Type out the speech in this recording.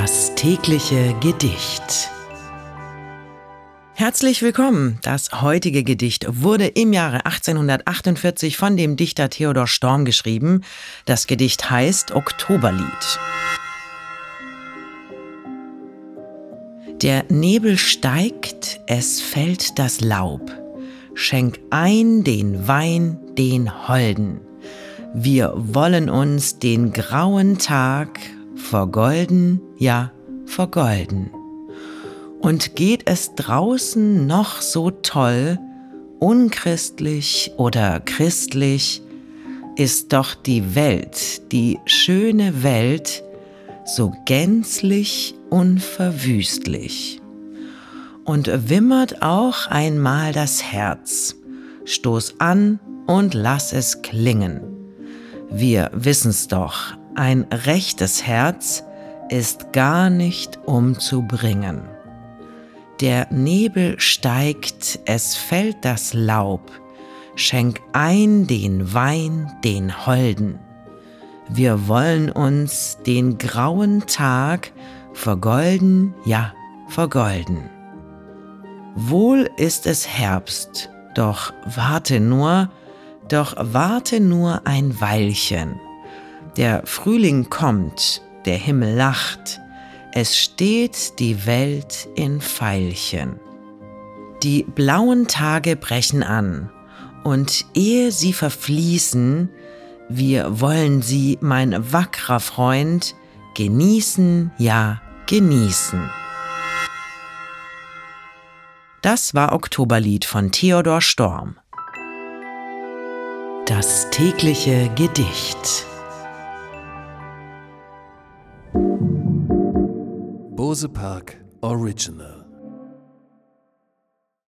Das tägliche Gedicht. Herzlich willkommen. Das heutige Gedicht wurde im Jahre 1848 von dem Dichter Theodor Storm geschrieben. Das Gedicht heißt Oktoberlied. Der Nebel steigt, es fällt das Laub. Schenk ein den Wein, den Holden. Wir wollen uns den grauen Tag vergolden, ja, vergolden. Und geht es draußen noch so toll, unchristlich oder christlich, ist doch die Welt, die schöne Welt, so gänzlich unverwüstlich. Und wimmert auch einmal das Herz, stoß an und lass es klingen. Wir wissen's doch, ein rechtes Herz ist gar nicht umzubringen. Der Nebel steigt, es fällt das Laub, schenk ein den Wein, den Holden. Wir wollen uns den grauen Tag vergolden, ja, vergolden. Wohl ist es Herbst, doch warte nur, doch warte nur ein Weilchen der Frühling kommt, der Himmel lacht, es steht die Welt in Veilchen. Die blauen Tage brechen an, und ehe sie verfließen, wir wollen sie, mein wackrer Freund, genießen, ja, genießen. Das war Oktoberlied von Theodor Storm. Das tägliche Gedicht. Bose Park Original